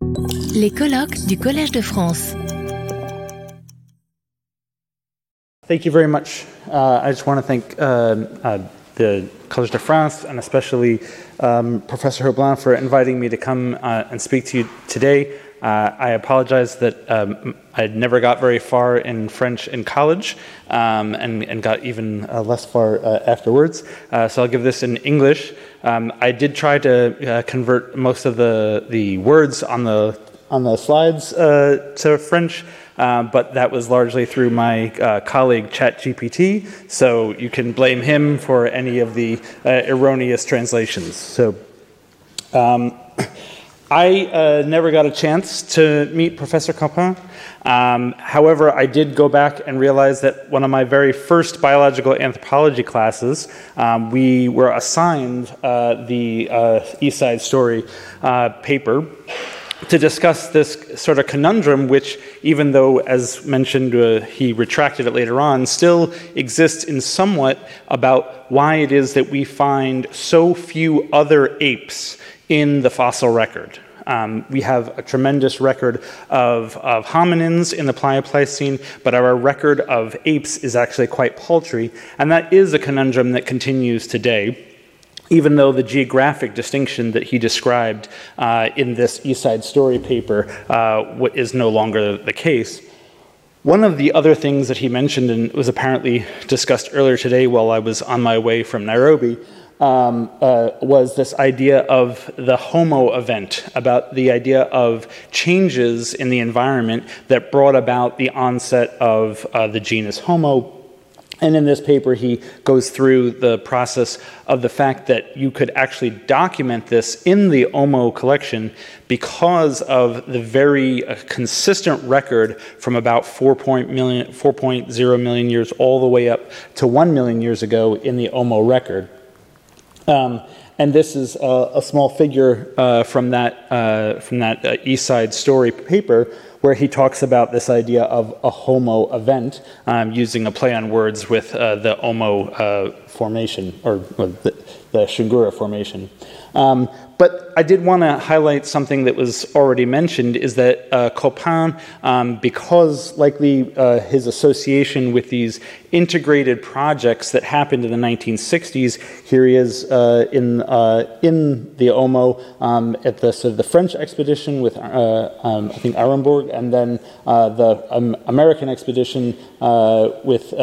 Les colloques du Collège de France. Thank you very much. Uh, I just want to thank uh, uh, the Collège de France and especially um, Professor Hublin for inviting me to come uh, and speak to you today. Uh, I apologize that um, I never got very far in French in college um, and, and, got even uh, less far uh, afterwards. Uh, so I'll give this in English. Um, I did try to uh, convert most of the, the words on the, on the slides uh, to French. but that was largely through my colleague ChatGPT, so you can blame him for any of the erroneous translations. So, um, I uh, never got a chance to meet Professor Coppens. Um, however, I did go back and realize that one of my very first biological anthropology classes, um, we were assigned uh, the uh, East Side Story uh, paper to discuss this sort of conundrum, which, even though, as mentioned, uh, he retracted it later on, still exists in somewhat about why it is that we find so few other apes in the fossil record. Um, we have a tremendous record of, of hominins in the Pliocene, but our record of apes is actually quite paltry, and that is a conundrum that continues today even though the geographic distinction that he described uh, in this East Side Story paper uh, is no longer the case. One of the other things that he mentioned and was apparently discussed earlier today while I was on my way from Nairobi um, uh, was this idea of the homo event, about the idea of changes in the environment that brought about the onset of uh, the genus Homo. And in this paper, he goes through the process of the fact that you could actually document this in the OMO collection because of the very uh, consistent record from about 4.0 million, 4.0 million years all the way up to 1 million years ago in the OMO record. Um, and this is a, a small figure uh, from that, uh, from that uh, East Side Story paper where he talks about this idea of a homo event um, using a play on words with uh, the Omo uh, formation or, or the, the formation. Um, but I did want to highlight something that was already mentioned is that uh, Coppens, um, because likely uh, his association with these integrated projects that happened in the 1960s, here he is uh, in, uh, in the Omo um, at the, sort of the French expedition with, uh, um, I think, Arambourg, and then uh, the um, American expedition with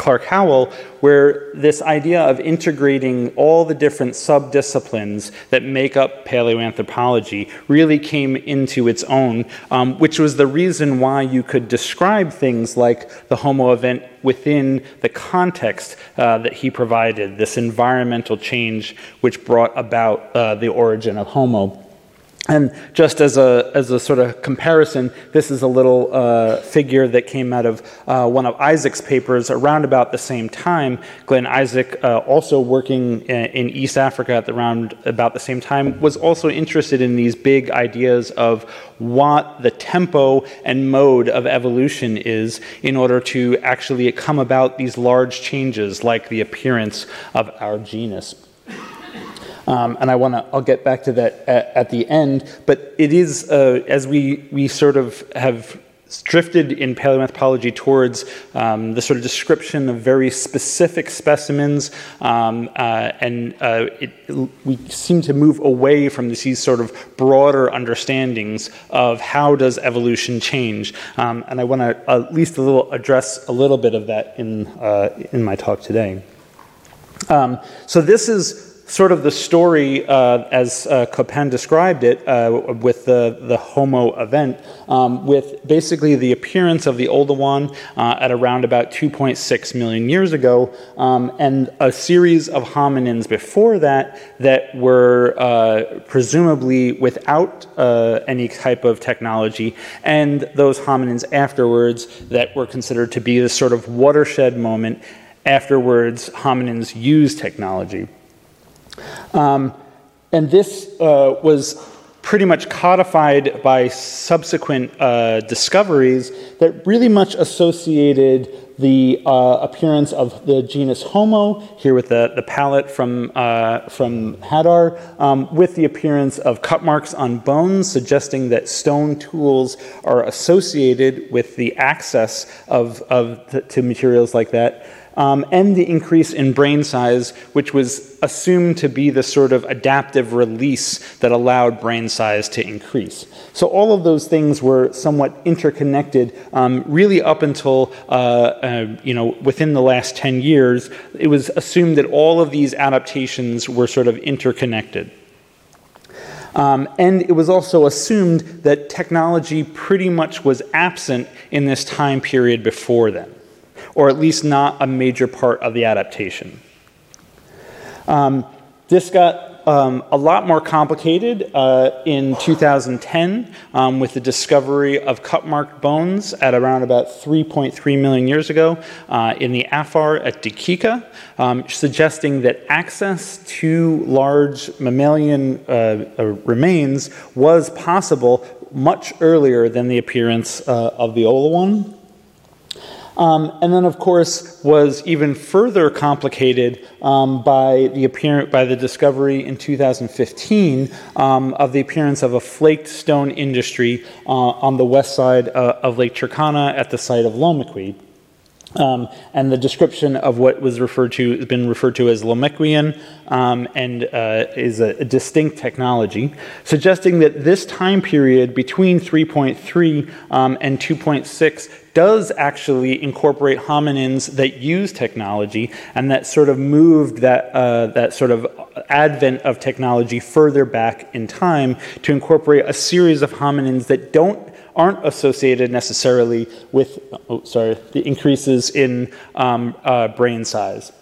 Clark Howell, where this idea of integrating all the different subdisciplines that make up paleoanthropology really came into its own, um, which was the reason why you could describe things like the Homo event within the context uh, that he provided, this environmental change which brought about uh, the origin of Homo. And just as a, as a sort of comparison, this is a little uh, figure that came out of uh, one of Isaac's papers around about the same time. Glynn Isaac, uh, also working in East Africa at the around about the same time, was also interested in these big ideas of what the tempo and mode of evolution is in order to actually come about these large changes like the appearance of our genus. Um, and I want to, I'll get back to that at, at the end. But it is, uh, as we, we sort of have drifted in paleoanthropology towards um, the sort of description of very specific specimens, um, uh, and uh, it, we seem to move away from these sort of broader understandings of how does evolution change. Um, and I want to at least a little address a little bit of that in uh, in my talk today. Um, so this is sort of the story uh, as uh, Coppens described it uh, with the, the Homo event, um, with basically the appearance of the Oldowan uh, at around about 2.6 million years ago, um, and a series of hominins before that that were uh, presumably without uh, any type of technology, and those hominins afterwards that were considered to be the sort of watershed moment afterwards hominins used technology. Um, and this uh, was pretty much codified by subsequent uh, discoveries that really much associated the uh, appearance of the genus Homo, here with the, the palette from, uh, from Hadar, um, with the appearance of cut marks on bones, suggesting that stone tools are associated with the access of, of to materials like that um, and the increase in brain size, which was assumed to be the sort of adaptive release that allowed brain size to increase. So all of those things were somewhat interconnected, um, really up until uh, uh, you know within the last 10 years. It was assumed that all of these adaptations were sort of interconnected. Um, and it was also assumed that technology pretty much was absent in this time period before then or at least not a major part of the adaptation. Um, this got um, a lot more complicated uh, in 2010 um, with the discovery of cut marked bones at around about 3.3 million years ago uh, in the Afar at Dikika, um, suggesting that access to large mammalian uh, uh remains was possible much earlier than the appearance uh, of the Oldowan. Um, and then, of course, was even further complicated um, by the appearance by the discovery in 2015 um, of the appearance of a flaked stone industry uh, on the west side uh, of Lake Turkana at the site of Lomekwi. Um, and the description of what was referred to has been referred to as Lomekwian um, and uh, is a, a, distinct technology, suggesting that this time period between 3.3 um, and 2.6 does actually incorporate hominins that use technology and that sort of moved that, uh, that sort of advent of technology further back in time to incorporate a series of hominins that don't aren't associated necessarily with, oh, sorry, the increases in um, uh, brain size.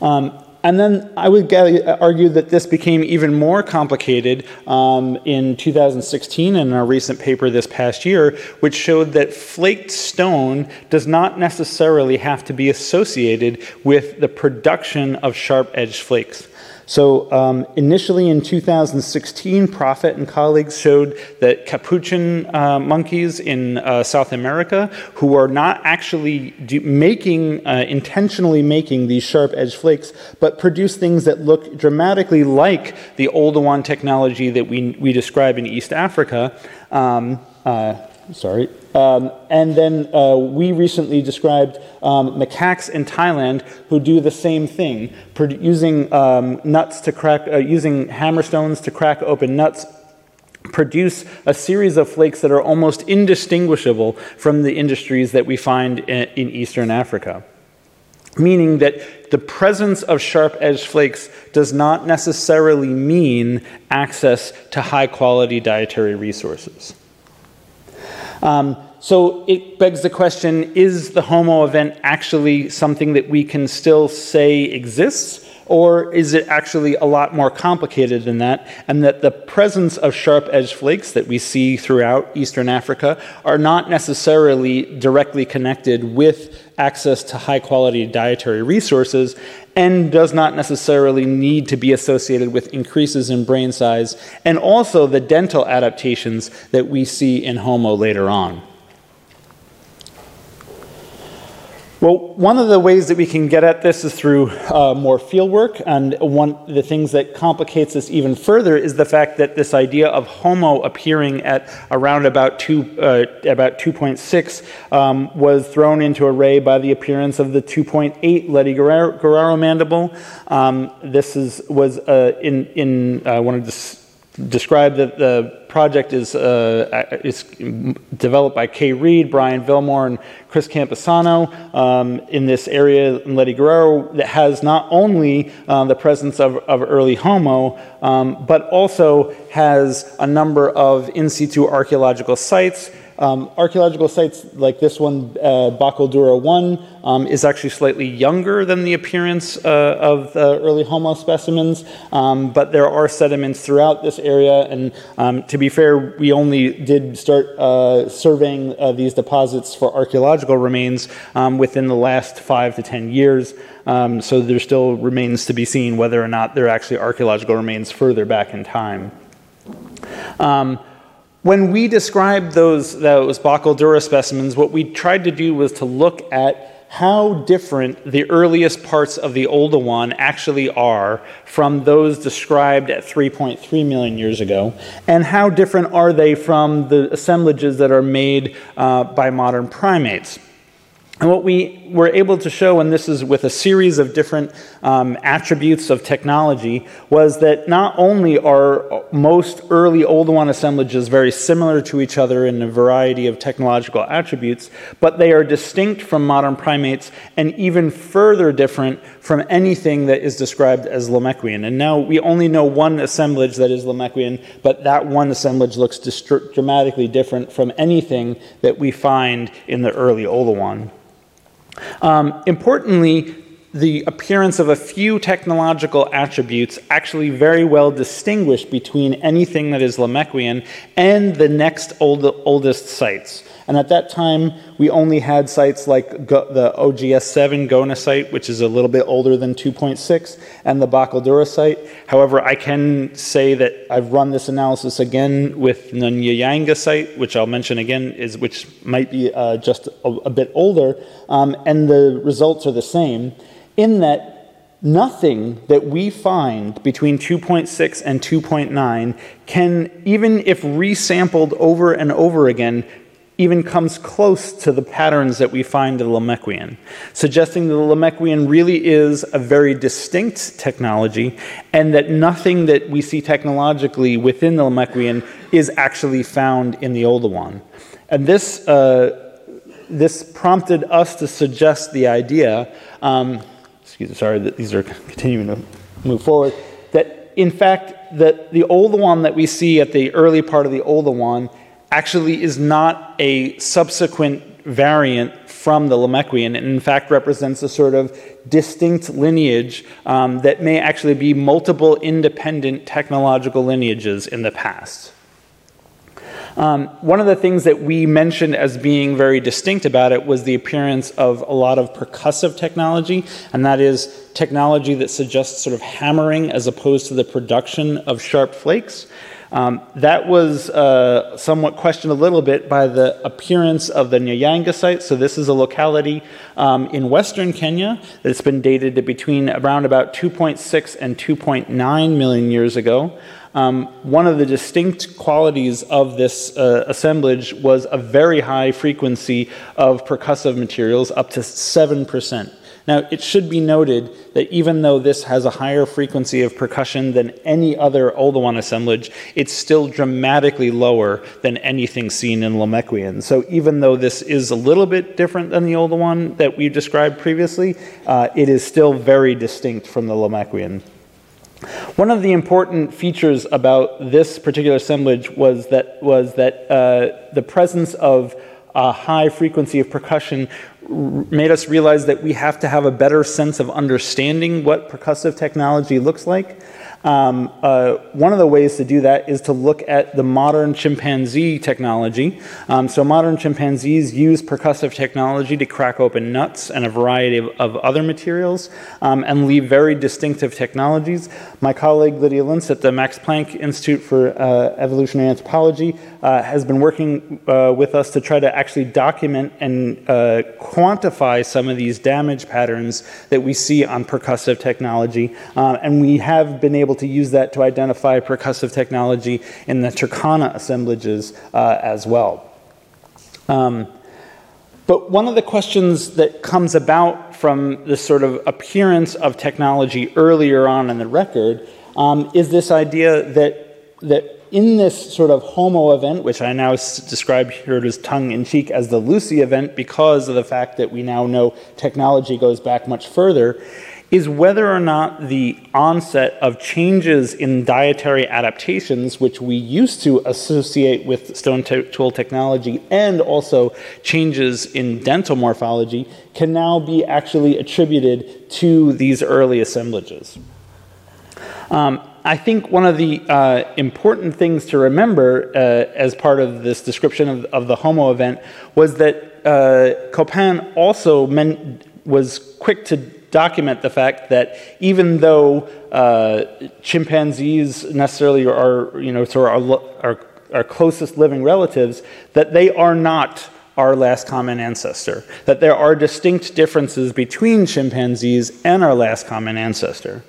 Um, and then I would argue that this became even more complicated um, in 2016 in a recent paper this past year, which showed that flaked stone does not necessarily have to be associated with the production of sharp edged flakes. So, um, initially in 2016, Proffitt and colleagues showed that capuchin uh, monkeys in uh, South America, who are not actually do- making, uh, intentionally making these sharp edge flakes, but produce things that look dramatically like the Oldowan technology that we, we describe in East Africa. Um, uh, sorry. Um, and then uh, we recently described um, macaques in Thailand who do the same thing, using um, nuts to crack, uh, using hammerstones to crack open nuts produce a series of flakes that are almost indistinguishable from the industries that we find in, in Eastern Africa. Meaning that the presence of sharp edged flakes does not necessarily mean access to high quality dietary resources. Um, so it begs the question is the Homo event actually something that we can still say exists? Or is it actually a lot more complicated than that? And that the presence of sharp edged flakes that we see throughout Eastern Africa are not necessarily directly connected with access to high quality dietary resources and does not necessarily need to be associated with increases in brain size and also the dental adaptations that we see in Homo later on. Well, one of the ways that we can get at this is through uh, more fieldwork, and one of the things that complicates this even further is the fact that this idea of Homo appearing at around about two, uh, about 2.6 um, was thrown into array by the appearance of the 2.8 Ledi-Geraru mandible. Um, this is was uh, in in I wanted to describe that the project is, uh, is developed by Kaye Reed, Brian Villmoare, and Chris Campisano um, in this area in Ledi-Geraru that has not only uh, the presence of, of early Homo, um, but also has a number of in situ archaeological sites um, archaeological sites like this one, uh, Bokol Dora 1, um, is actually slightly younger than the appearance uh, of the early Homo specimens, um, but there are sediments throughout this area. And um, to be fair, we only did start uh, surveying uh, these deposits for archaeological remains um, within the last five to ten years. Um, so there still remains to be seen whether or not there are actually archaeological remains further back in time. Um, when we described those, those Bokol Dora specimens, what we tried to do was to look at how different the earliest parts of the Oldowan actually are from those described at 3.3 million years ago, and how different are they from the assemblages that are made uh, by modern primates. And what we were able to show, and this is with a series of different um, attributes of technology, was that not only are most early Oldowan assemblages very similar to each other in a variety of technological attributes, but they are distinct from modern primates and even further different from anything that is described as Lomekwian. And now we only know one assemblage that is Lomekwian, but that one assemblage looks dramatically different from anything that we find in the early Oldowan. Um, importantly, the appearance of a few technological attributes actually very well distinguish between anything that is Lomekwian and the next old, oldest sites. And at that time, we only had sites like Go, the OGS7 Gona site, which is a little bit older than 2.6, and the Bokol Dora site. However, I can say that I've run this analysis again with the Nyayanga site, which I'll mention again, is which might be uh, just a, a, bit older, um, and the results are the same in that nothing that we find between 2.6 and 2.9 can, even if resampled over and over again, even comes close to the patterns that we find in the Lomekwian, suggesting that the Lomekwian really is a very distinct technology and that nothing that we see technologically within the Lomekwian is actually found in the Oldowan. And this, uh, this prompted us to suggest the idea, um, excuse me, sorry that these are continuing to move forward, that in fact, that the Oldowan that we see at the early part of the Oldowan actually is not a subsequent variant from the Lomekwian, and in fact represents a sort of distinct lineage um, that may actually be multiple independent technological lineages in the past. Um, one of the things that we mentioned as being very distinct about it was the appearance of a lot of percussive technology, and that is technology that suggests sort of hammering as opposed to the production of sharp flakes. Um, that was uh, somewhat questioned a little bit by the appearance of the Nyayanga site. So this is a locality um, in western Kenya that's been dated to between around about 2.6 and 2.9 million years ago. Um, one of the distinct qualities of this uh, assemblage was a very high frequency of percussive materials, up to 7%. Now, it should be noted that even though this has a higher frequency of percussion than any other Oldowan assemblage, it's still dramatically lower than anything seen in Lomekwian. So even though this is a little bit different than the Oldowan that we described previously, uh, it is still very distinct from the Lomekwian. One of the important features about this particular assemblage was that, was that uh, the presence of a high frequency of percussion made us realize that we have to have a better sense of understanding what percussive technology looks like. Um, uh, one of the ways to do that is to look at the modern chimpanzee technology. Um, so modern chimpanzees use percussive technology to crack open nuts and a variety of, of other materials um, and leave very distinctive technologies. My colleague Lydia Luncz at the Max Planck Institute for uh, Evolutionary Anthropology uh, has been working uh, with us to try to actually document and uh, quantify some of these damage patterns that we see on percussive technology. Uh, and we have been able to use that to identify percussive technology in the Turkana assemblages uh, as well. Um, but one of the questions that comes about from this sort of appearance of technology earlier on in the record um, is this idea that, that in this sort of homo event, which I now describe here as tongue in cheek as the Lucy event because of the fact that we now know technology goes back much further, is whether or not the onset of changes in dietary adaptations, which we used to associate with stone tool technology, and also changes in dental morphology, can now be actually attributed to these early assemblages. Um, I think one of the uh, important things to remember uh, as part of this description of, of, the Homo event was that uh, Coppens also meant, was quick to document the fact that even though uh, chimpanzees necessarily are, you know, sort of are, are our closest living relatives, that they are not our last common ancestor, that there are distinct differences between chimpanzees and our last common ancestor.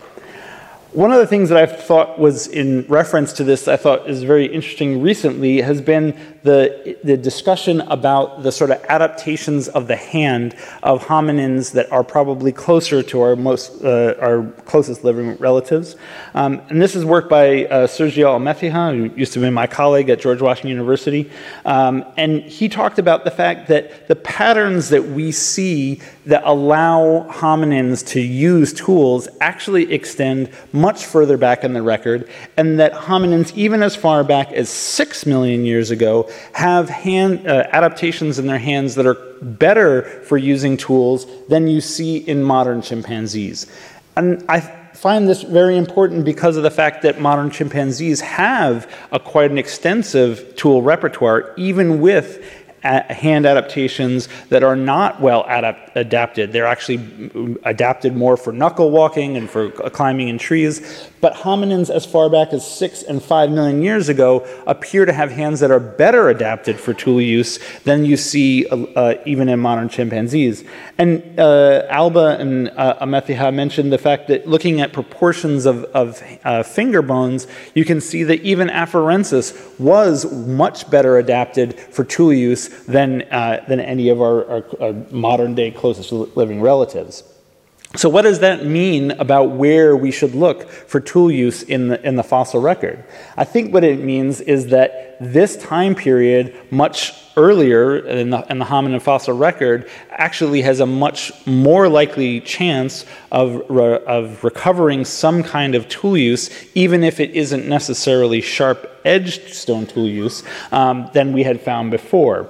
One of the things that I thought was in reference to this, I thought is very interesting recently, has been the, the discussion about the sort of adaptations of the hand of hominins that are probably closer to our most uh, our closest living relatives. Um, and this is work by uh, Sergio Almecija, who used to be my colleague at George Washington University. Um, and he talked about the fact that the patterns that we see that allow hominins to use tools actually extend much further back in the record, and that hominins, even as far back as six million years ago, have hand, uh, adaptations in their hands that are better for using tools than you see in modern chimpanzees. And I find this very important because of the fact that modern chimpanzees have a quite an extensive tool repertoire, even with hand adaptations that are not well adapt adapted. They're actually adapted more for knuckle walking and for climbing in trees. But hominins as far back as six and five million years ago appear to have hands that are better adapted for tool use than you see uh, uh even in modern chimpanzees. And uh, Alba and uh, mentioned the fact that looking at proportions of, of uh, finger bones, you can see that even Afarensis was much better adapted for tool use than, uh, than any of our, our, our modern day closest living relatives. So, what does that mean about where we should look for tool use in the, in the fossil record? I think what it means is that this time period, much earlier in the, in the hominin fossil record, actually has a much more likely chance of, re, of recovering some kind of tool use, even if it isn't necessarily sharp edged stone tool use, um, than we had found before.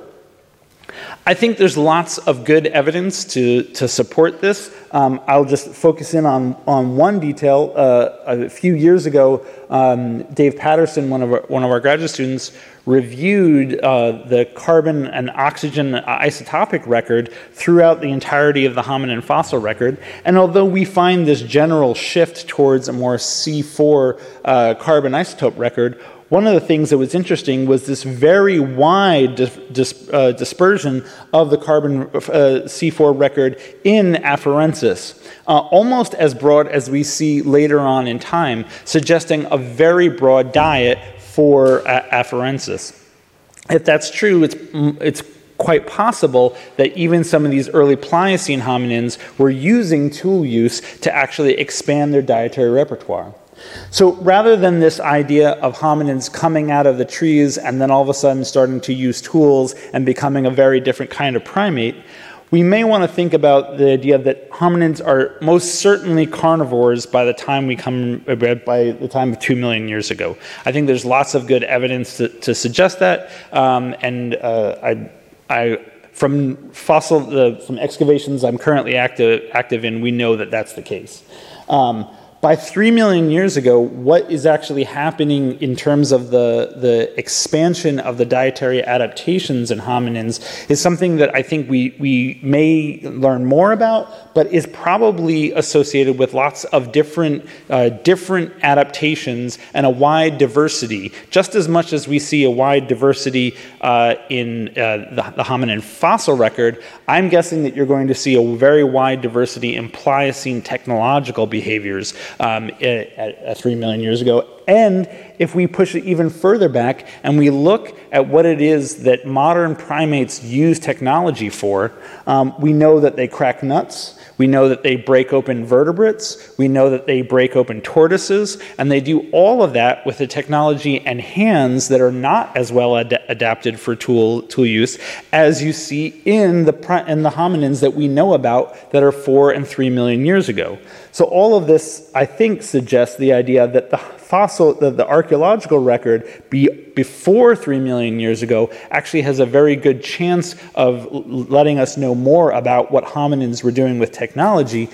I think there's lots of good evidence to, to support this. Um, I'll just focus in on, on one detail. Uh, a few years ago, um, Dave Patterson, one of our, one of our graduate students, reviewed uh, the carbon and oxygen isotopic record throughout the entirety of the hominin fossil record. And although we find this general shift towards a more C4 uh, carbon isotope record, one of the things that was interesting was this very wide dis dis uh, dispersion of the carbon uh, C4 record in afarensis, uh, almost as broad as we see later on in time, suggesting a very broad diet for uh, afarensis. If that's true, it's, it's quite possible that even some of these early Pliocene hominins were using tool use to actually expand their dietary repertoire. So rather than this idea of hominins coming out of the trees and then all of a sudden starting to use tools and becoming a very different kind of primate, we may want to think about the idea that hominins are most certainly carnivores by the time we come by the time of two million years ago. I think there's lots of good evidence to, to suggest that, um, and uh, I, I, from fossil uh, from excavations I'm currently active active in, we know that that's the case. Um, by three million years ago, what is actually happening in terms of the, the expansion of the dietary adaptations in hominins is something that I think we, we may learn more about, but is probably associated with lots of different, uh, different adaptations and a wide diversity, just as much as we see a wide diversity uh, in uh, the, the hominin fossil record. I'm guessing that you're going to see a very wide diversity in Pliocene technological behaviors um, at, at 3 million years ago. And if we push it even further back and we look at what it is that modern primates use technology for, um, we know that they crack nuts. We know that they break open vertebrates. We know that they break open tortoises. And they do all of that with a technology and hands that are not as well ad adapted for tool, tool use as you see in the, in the hominins that we know about that are four and three million years ago. So all of this, I think, suggests the idea that the fossil, the, the archaeological record be, before three million years ago actually has a very good chance of letting us know more about what hominins were doing with technology.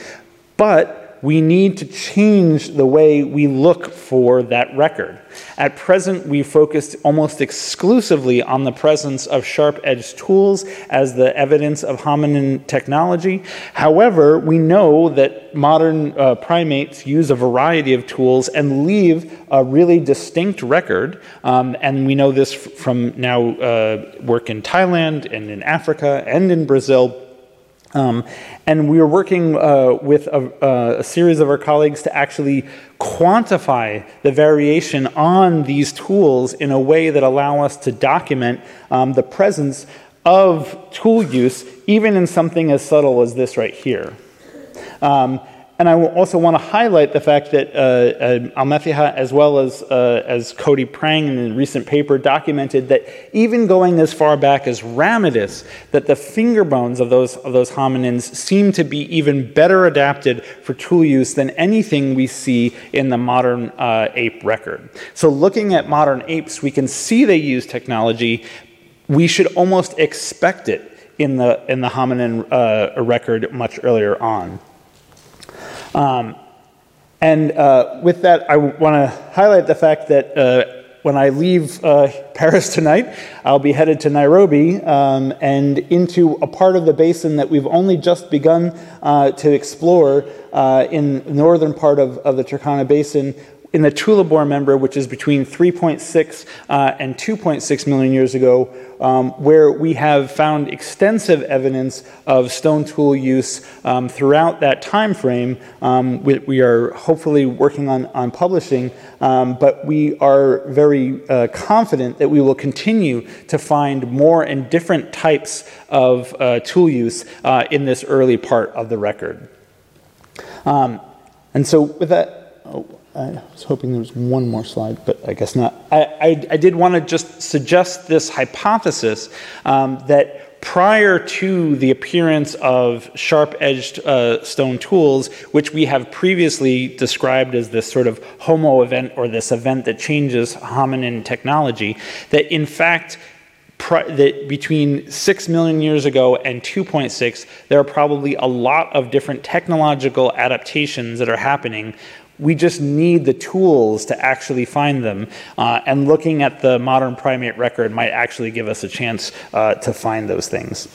But we need to change the way we look for that record. At present, we focused almost exclusively on the presence of sharp edged tools as the evidence of hominin technology. However, we know that modern uh, primates use a variety of tools and leave a really distinct record. Um, and we know this from now uh, work in Thailand and in Africa and in Brazil. Um, and we are working uh, with a, uh, a, series of our colleagues to actually quantify the variation on these tools in a way that allow us to document um, the presence of tool use, even in something as subtle as this right here. Um, and I also want to highlight the fact that uh, uh, Almecija, as well as, uh, as Cody Prang in a recent paper, documented that even going as far back as Ramidus, that the finger bones of those, of those hominins seem to be even better adapted for tool use than anything we see in the modern uh, ape record. So looking at modern apes, we can see they use technology. We should almost expect it in the, in the hominin uh, record much earlier on. Um, and uh, with that, I want to highlight the fact that uh, when I leave uh, Paris tonight, I'll be headed to Nairobi um, and into a part of the basin that we've only just begun uh, to explore uh, in the northern part of, of the Turkana Basin, in the Tulu Bor member, which is between 3.6 uh, and 2.6 million years ago, um, where we have found extensive evidence of stone tool use um, throughout that time frame. Um, we, we, are hopefully working on, on publishing, um, but we are very uh, confident that we will continue to find more and different types of uh, tool use uh, in this early part of the record. Um, and so, with that, oh, I was hoping there was one more slide, but I guess not. I, I, I did want to just suggest this hypothesis um, that prior to the appearance of sharp edged uh, stone tools, which we have previously described as this sort of homo event or this event that changes hominin technology, that in fact, that between 6 million years ago and 2.6, there are probably a lot of different technological adaptations that are happening we just need the tools to actually find them. Uh, and looking at the modern primate record might actually give us a chance uh, to find those things.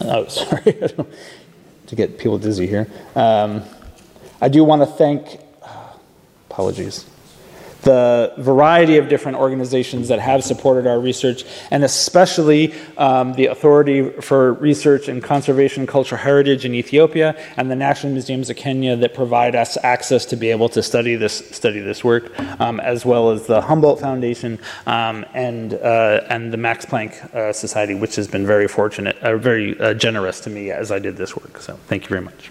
Oh, sorry, to get people dizzy here. Um, I do want to thank, apologies the variety of different organizations that have supported our research, and especially um, the Authority for Research and Conservation Cultural Heritage in Ethiopia and the National Museums of Kenya that provide us access to be able to study this study this work, um, as well as the Humboldt Foundation um, and uh, and the Max Planck uh, Society, which has been very fortunate, uh, very uh, generous to me as I did this work. So thank you very much.